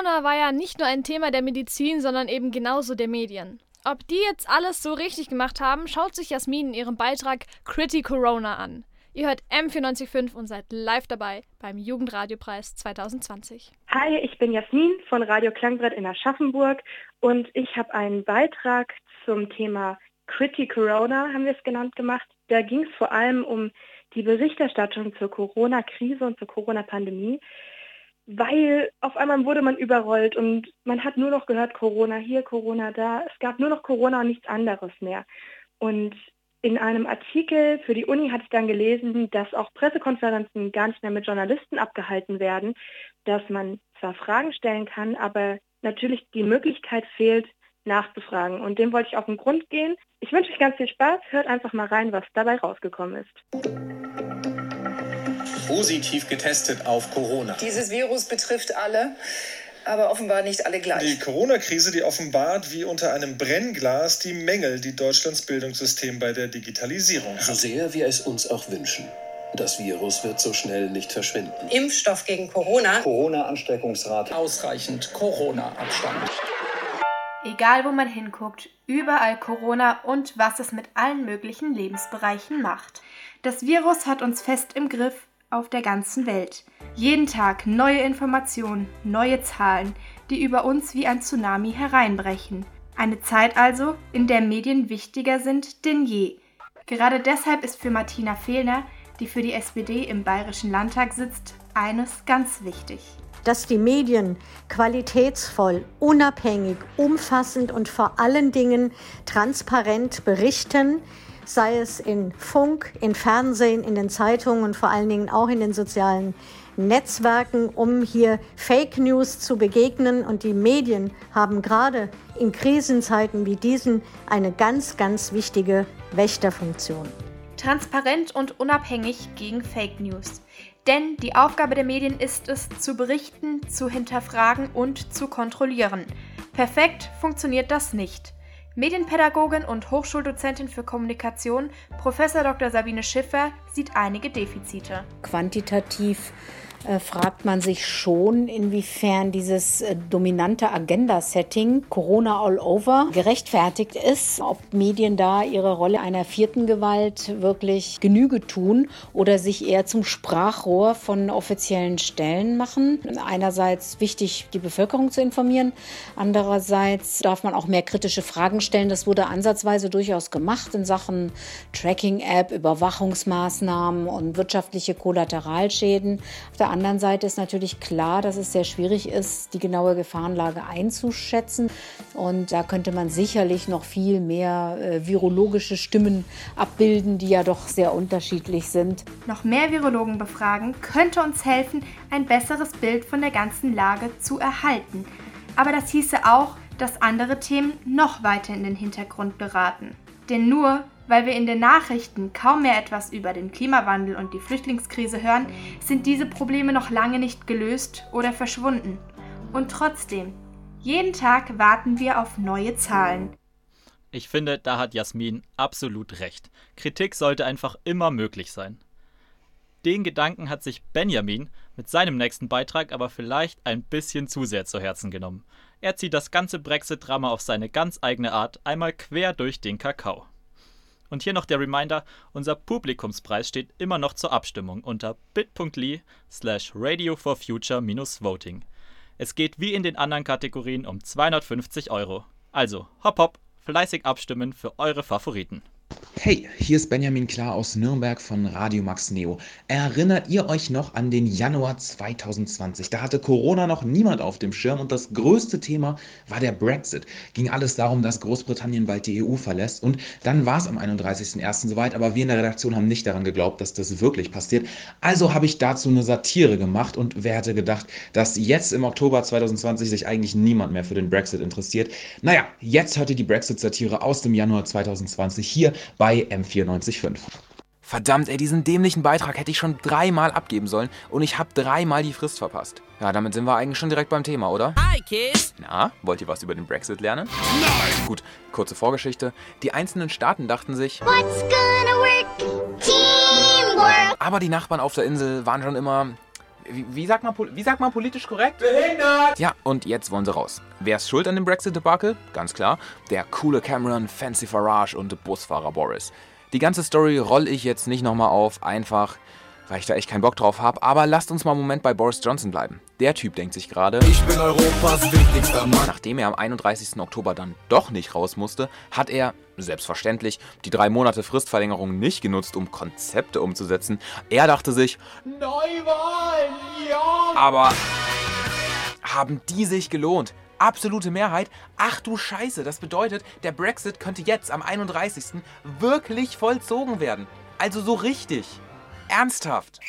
Corona war ja nicht nur ein Thema der Medizin, sondern eben genauso der Medien. Ob die jetzt alles so richtig gemacht haben, schaut sich Jasmin in ihrem Beitrag Critty Corona an. Ihr hört M945 und seid live dabei beim Jugendradiopreis 2020. Hi, ich bin Jasmin von Radio Klangbrett in Aschaffenburg und ich habe einen Beitrag zum Thema Critty Corona, haben wir es genannt, gemacht. Da ging es vor allem um die Berichterstattung zur Corona-Krise und zur Corona-Pandemie. Weil auf einmal wurde man überrollt und man hat nur noch gehört, Corona hier, Corona da. Es gab nur noch Corona und nichts anderes mehr. Und in einem Artikel für die Uni hatte ich dann gelesen, dass auch Pressekonferenzen gar nicht mehr mit Journalisten abgehalten werden, dass man zwar Fragen stellen kann, aber natürlich die Möglichkeit fehlt, nachzufragen. Und dem wollte ich auf den Grund gehen. Ich wünsche euch ganz viel Spaß. Hört einfach mal rein, was dabei rausgekommen ist. Positiv getestet auf Corona. Dieses Virus betrifft alle, aber offenbar nicht alle gleich. Die Corona-Krise, die offenbart wie unter einem Brennglas die Mängel, die Deutschlands Bildungssystem bei der Digitalisierung hat. So sehr wir es uns auch wünschen. Das Virus wird so schnell nicht verschwinden. Impfstoff gegen Corona. Corona-Ansteckungsrate. Ausreichend Corona-Abstand. Egal wo man hinguckt, überall Corona und was es mit allen möglichen Lebensbereichen macht. Das Virus hat uns fest im Griff auf der ganzen Welt. Jeden Tag neue Informationen, neue Zahlen, die über uns wie ein Tsunami hereinbrechen. Eine Zeit also, in der Medien wichtiger sind denn je. Gerade deshalb ist für Martina Fehlner, die für die SPD im Bayerischen Landtag sitzt, eines ganz wichtig dass die Medien qualitätsvoll, unabhängig, umfassend und vor allen Dingen transparent berichten, sei es in Funk, in Fernsehen, in den Zeitungen und vor allen Dingen auch in den sozialen Netzwerken, um hier Fake News zu begegnen. Und die Medien haben gerade in Krisenzeiten wie diesen eine ganz, ganz wichtige Wächterfunktion. Transparent und unabhängig gegen Fake News. Denn die Aufgabe der Medien ist es, zu berichten, zu hinterfragen und zu kontrollieren. Perfekt funktioniert das nicht. Medienpädagogin und Hochschuldozentin für Kommunikation, Prof. Dr. Sabine Schiffer, sieht einige Defizite. Quantitativ fragt man sich schon, inwiefern dieses äh, dominante Agenda-Setting Corona all over gerechtfertigt ist, ob Medien da ihre Rolle einer vierten Gewalt wirklich Genüge tun oder sich eher zum Sprachrohr von offiziellen Stellen machen. Einerseits wichtig, die Bevölkerung zu informieren, andererseits darf man auch mehr kritische Fragen stellen. Das wurde ansatzweise durchaus gemacht in Sachen Tracking-App, Überwachungsmaßnahmen und wirtschaftliche Kollateralschäden. Auf der anderen Seite ist natürlich klar, dass es sehr schwierig ist, die genaue Gefahrenlage einzuschätzen. Und da könnte man sicherlich noch viel mehr äh, virologische Stimmen abbilden, die ja doch sehr unterschiedlich sind. Noch mehr Virologen befragen könnte uns helfen, ein besseres Bild von der ganzen Lage zu erhalten. Aber das hieße auch, dass andere Themen noch weiter in den Hintergrund geraten. Denn nur weil wir in den Nachrichten kaum mehr etwas über den Klimawandel und die Flüchtlingskrise hören, sind diese Probleme noch lange nicht gelöst oder verschwunden. Und trotzdem, jeden Tag warten wir auf neue Zahlen. Ich finde, da hat Jasmin absolut recht. Kritik sollte einfach immer möglich sein. Den Gedanken hat sich Benjamin mit seinem nächsten Beitrag aber vielleicht ein bisschen zu sehr zu Herzen genommen. Er zieht das ganze Brexit-Drama auf seine ganz eigene Art einmal quer durch den Kakao. Und hier noch der Reminder, unser Publikumspreis steht immer noch zur Abstimmung unter bit.ly slash radio for future voting. Es geht wie in den anderen Kategorien um 250 Euro. Also, hopp hopp, fleißig abstimmen für eure Favoriten. Hey, hier ist Benjamin Klar aus Nürnberg von Radio Max Neo. Erinnert ihr euch noch an den Januar 2020? Da hatte Corona noch niemand auf dem Schirm und das größte Thema war der Brexit. Ging alles darum, dass Großbritannien bald die EU verlässt und dann war es am 31.01. soweit, aber wir in der Redaktion haben nicht daran geglaubt, dass das wirklich passiert. Also habe ich dazu eine Satire gemacht und wer hätte gedacht, dass jetzt im Oktober 2020 sich eigentlich niemand mehr für den Brexit interessiert. Naja, jetzt hört ihr die Brexit-Satire aus dem Januar 2020 hier bei M945. Verdammt, ey, diesen dämlichen Beitrag hätte ich schon dreimal abgeben sollen und ich habe dreimal die Frist verpasst. Ja, damit sind wir eigentlich schon direkt beim Thema, oder? Hi, Kids! Na, wollt ihr was über den Brexit lernen? Nein! Gut, kurze Vorgeschichte. Die einzelnen Staaten dachten sich, What's gonna work? Teamwork! Aber die Nachbarn auf der Insel waren schon immer wie, wie, sagt man, wie sagt man politisch korrekt? Behindert! Ja, und jetzt wollen sie raus. Wer ist schuld an dem Brexit-Debakel? Ganz klar, der coole Cameron, Fancy Farage und Busfahrer Boris. Die ganze Story roll ich jetzt nicht nochmal auf, einfach weil ich da echt keinen Bock drauf habe. Aber lasst uns mal einen Moment bei Boris Johnson bleiben. Der Typ denkt sich gerade, ich bin Europas wichtigster Mann. Nachdem er am 31. Oktober dann doch nicht raus musste, hat er, selbstverständlich, die drei Monate Fristverlängerung nicht genutzt, um Konzepte umzusetzen. Er dachte sich, Neuwahlen, ja! Aber haben die sich gelohnt. Absolute Mehrheit. Ach du Scheiße, das bedeutet, der Brexit könnte jetzt am 31. wirklich vollzogen werden. Also so richtig. Ernsthaft.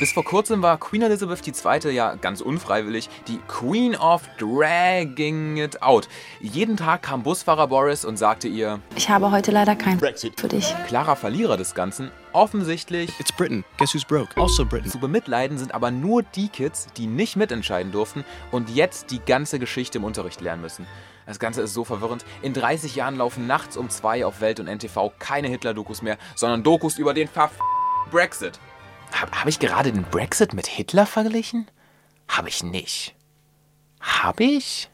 Bis vor kurzem war Queen Elizabeth II. ja ganz unfreiwillig die Queen of Dragging It Out. Jeden Tag kam Busfahrer Boris und sagte ihr, Ich habe heute leider kein Brexit für dich. klarer Verlierer des Ganzen, offensichtlich It's Britain. Guess who's broke? Also Britain. zu bemitleiden sind aber nur die Kids, die nicht mitentscheiden durften und jetzt die ganze Geschichte im Unterricht lernen müssen. Das Ganze ist so verwirrend. In 30 Jahren laufen nachts um zwei auf Welt und NTV keine Hitler-Dokus mehr, sondern Dokus über den Verf Brexit. Habe hab ich gerade den Brexit mit Hitler verglichen? Habe ich nicht. Habe ich?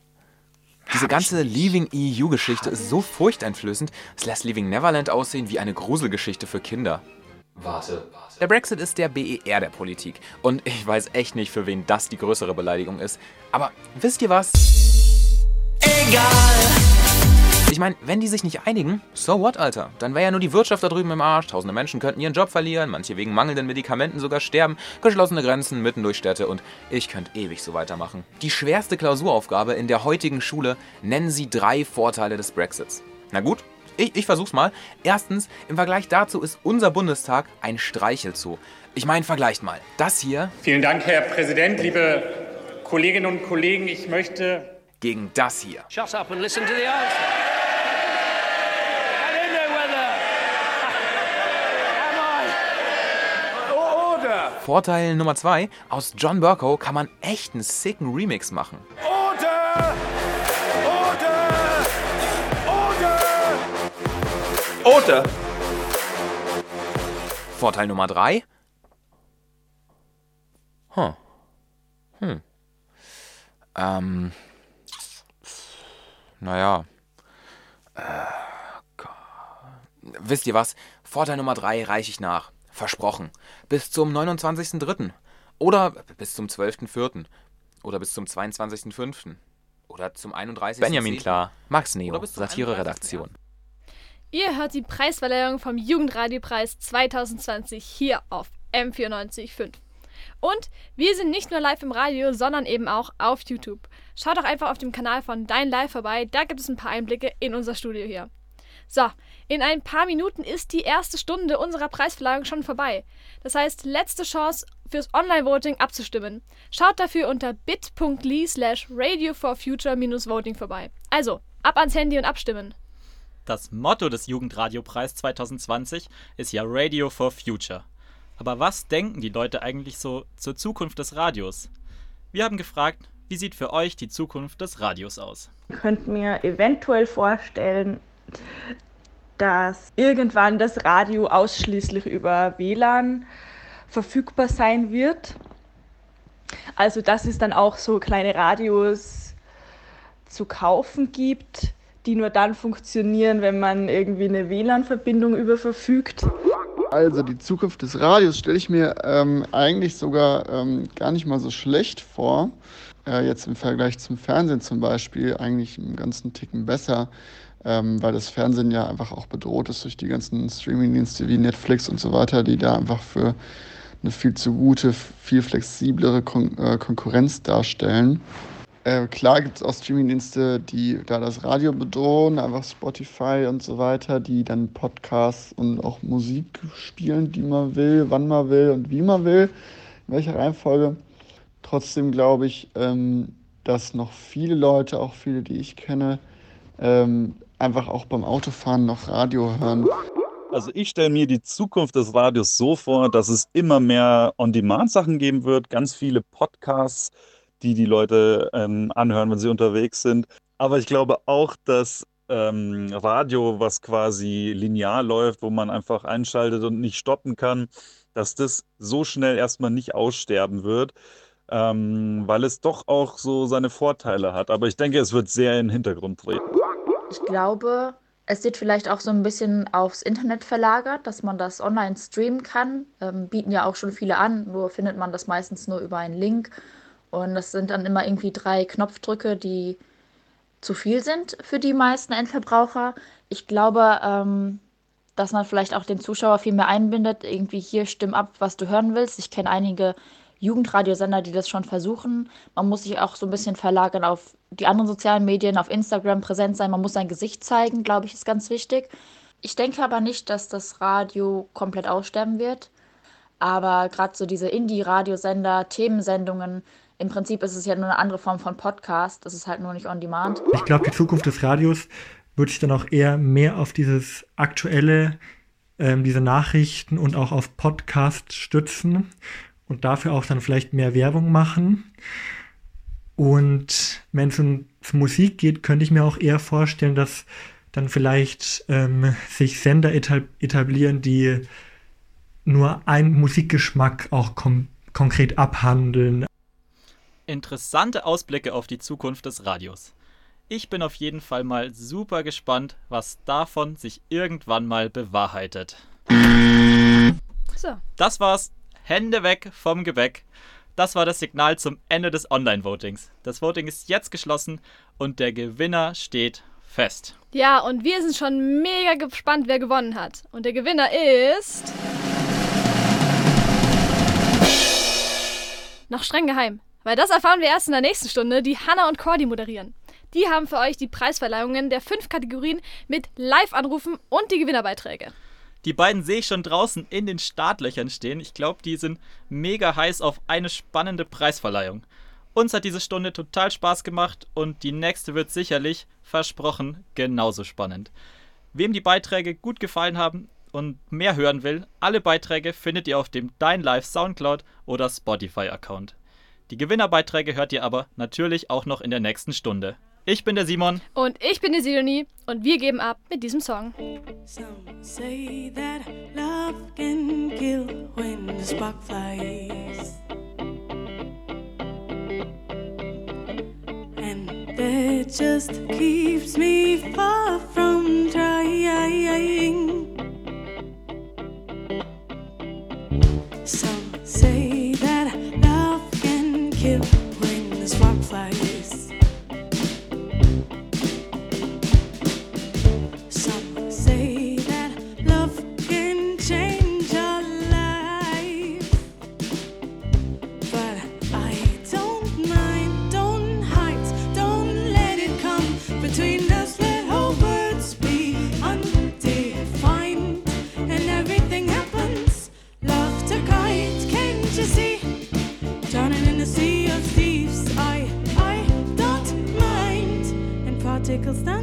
Diese ganze Leaving EU-Geschichte ist so furchteinflößend, es lässt Leaving Neverland aussehen wie eine Gruselgeschichte für Kinder. Warte, warte. Der Brexit ist der BER der Politik. Und ich weiß echt nicht, für wen das die größere Beleidigung ist. Aber wisst ihr was? Egal! Ich meine, wenn die sich nicht einigen, so what, Alter? Dann wäre ja nur die Wirtschaft da drüben im Arsch, tausende Menschen könnten ihren Job verlieren, manche wegen mangelnden Medikamenten sogar sterben, geschlossene Grenzen mitten durch Städte und ich könnte ewig so weitermachen. Die schwerste Klausuraufgabe in der heutigen Schule nennen sie drei Vorteile des Brexits. Na gut, ich, ich versuch's mal. Erstens, im Vergleich dazu ist unser Bundestag ein Streichelzoo. Ich meine, vergleicht mal. Das hier Vielen Dank, Herr Präsident, liebe Kolleginnen und Kollegen. Ich möchte gegen das hier. Shut up and listen to the answer. I don't know whether. Am I? Order! Vorteil Nummer zwei, aus John Burko kann man echt einen sicken Remix machen. Order! Order! Order! Oder? Vorteil Nummer drei. Huh. Hm. Ähm. Naja. Äh. Wisst ihr was? Vorteil Nummer drei reiche ich nach. Versprochen. Bis zum 29.03. Oder bis zum 12.04. Oder bis zum 22.05. Oder zum 31. Benjamin Klar, Max Neo, Satire-Redaktion. Ihr hört die Preisverleihung vom Jugendradiopreis 2020 hier auf M945. Und wir sind nicht nur live im Radio, sondern eben auch auf YouTube. Schaut doch einfach auf dem Kanal von Dein Live vorbei, da gibt es ein paar Einblicke in unser Studio hier. So, in ein paar Minuten ist die erste Stunde unserer Preisverleihung schon vorbei. Das heißt, letzte Chance fürs Online-Voting abzustimmen. Schaut dafür unter bit.ly slash radio for future-voting vorbei. Also, ab ans Handy und abstimmen. Das Motto des Jugendradiopreis 2020 ist ja Radio for Future. Aber was denken die Leute eigentlich so zur Zukunft des Radios? Wir haben gefragt, wie sieht für euch die Zukunft des Radios aus? Ich könnte mir eventuell vorstellen, dass irgendwann das Radio ausschließlich über WLAN verfügbar sein wird. Also dass es dann auch so kleine Radios zu kaufen gibt, die nur dann funktionieren, wenn man irgendwie eine WLAN-Verbindung überverfügt. Also die Zukunft des Radios stelle ich mir ähm, eigentlich sogar ähm, gar nicht mal so schlecht vor. Äh, jetzt im Vergleich zum Fernsehen zum Beispiel eigentlich einen ganzen Ticken besser, ähm, weil das Fernsehen ja einfach auch bedroht ist durch die ganzen Streamingdienste wie Netflix und so weiter, die da einfach für eine viel zu gute, viel flexiblere Kon äh, Konkurrenz darstellen. Äh, klar gibt es auch Streamingdienste, die da das Radio bedrohen, einfach Spotify und so weiter, die dann Podcasts und auch Musik spielen, die man will, wann man will und wie man will, in welcher Reihenfolge. Trotzdem glaube ich, ähm, dass noch viele Leute, auch viele, die ich kenne, ähm, einfach auch beim Autofahren noch Radio hören. Also ich stelle mir die Zukunft des Radios so vor, dass es immer mehr On-Demand-Sachen geben wird, ganz viele Podcasts, die die Leute ähm, anhören, wenn sie unterwegs sind. Aber ich glaube auch, dass ähm, Radio, was quasi linear läuft, wo man einfach einschaltet und nicht stoppen kann, dass das so schnell erstmal nicht aussterben wird, ähm, weil es doch auch so seine Vorteile hat. Aber ich denke, es wird sehr in den Hintergrund treten. Ich glaube, es wird vielleicht auch so ein bisschen aufs Internet verlagert, dass man das online streamen kann. Ähm, bieten ja auch schon viele an, nur findet man das meistens nur über einen Link. Und das sind dann immer irgendwie drei Knopfdrücke, die zu viel sind für die meisten Endverbraucher. Ich glaube, ähm, dass man vielleicht auch den Zuschauer viel mehr einbindet. Irgendwie hier stimm ab, was du hören willst. Ich kenne einige Jugendradiosender, die das schon versuchen. Man muss sich auch so ein bisschen verlagern auf die anderen sozialen Medien, auf Instagram präsent sein. Man muss sein Gesicht zeigen, glaube ich, ist ganz wichtig. Ich denke aber nicht, dass das Radio komplett aussterben wird. Aber gerade so diese Indie-Radiosender, Themensendungen, im Prinzip ist es ja nur eine andere Form von Podcast. Das ist halt nur nicht on demand. Ich glaube, die Zukunft des Radios wird sich dann auch eher mehr auf dieses aktuelle, ähm, diese Nachrichten und auch auf Podcast stützen und dafür auch dann vielleicht mehr Werbung machen. Und wenn es um Musik geht, könnte ich mir auch eher vorstellen, dass dann vielleicht ähm, sich Sender etablieren, die nur einen Musikgeschmack auch konkret abhandeln. Interessante Ausblicke auf die Zukunft des Radios. Ich bin auf jeden Fall mal super gespannt, was davon sich irgendwann mal bewahrheitet. So. Das war's. Hände weg vom Gebäck. Das war das Signal zum Ende des Online-Votings. Das Voting ist jetzt geschlossen und der Gewinner steht fest. Ja, und wir sind schon mega gespannt, wer gewonnen hat. Und der Gewinner ist. Noch streng geheim. Weil das erfahren wir erst in der nächsten Stunde, die Hannah und Cordy moderieren. Die haben für euch die Preisverleihungen der fünf Kategorien mit Live-Anrufen und die Gewinnerbeiträge. Die beiden sehe ich schon draußen in den Startlöchern stehen. Ich glaube, die sind mega heiß auf eine spannende Preisverleihung. Uns hat diese Stunde total Spaß gemacht und die nächste wird sicherlich, versprochen, genauso spannend. Wem die Beiträge gut gefallen haben und mehr hören will, alle Beiträge findet ihr auf dem Dein Live Soundcloud oder Spotify Account. Die Gewinnerbeiträge hört ihr aber natürlich auch noch in der nächsten Stunde. Ich bin der Simon. Und ich bin die Sidonie. Und wir geben ab mit diesem Song. Some say that love can kill when the spark flies. And that just keeps me far from trying. And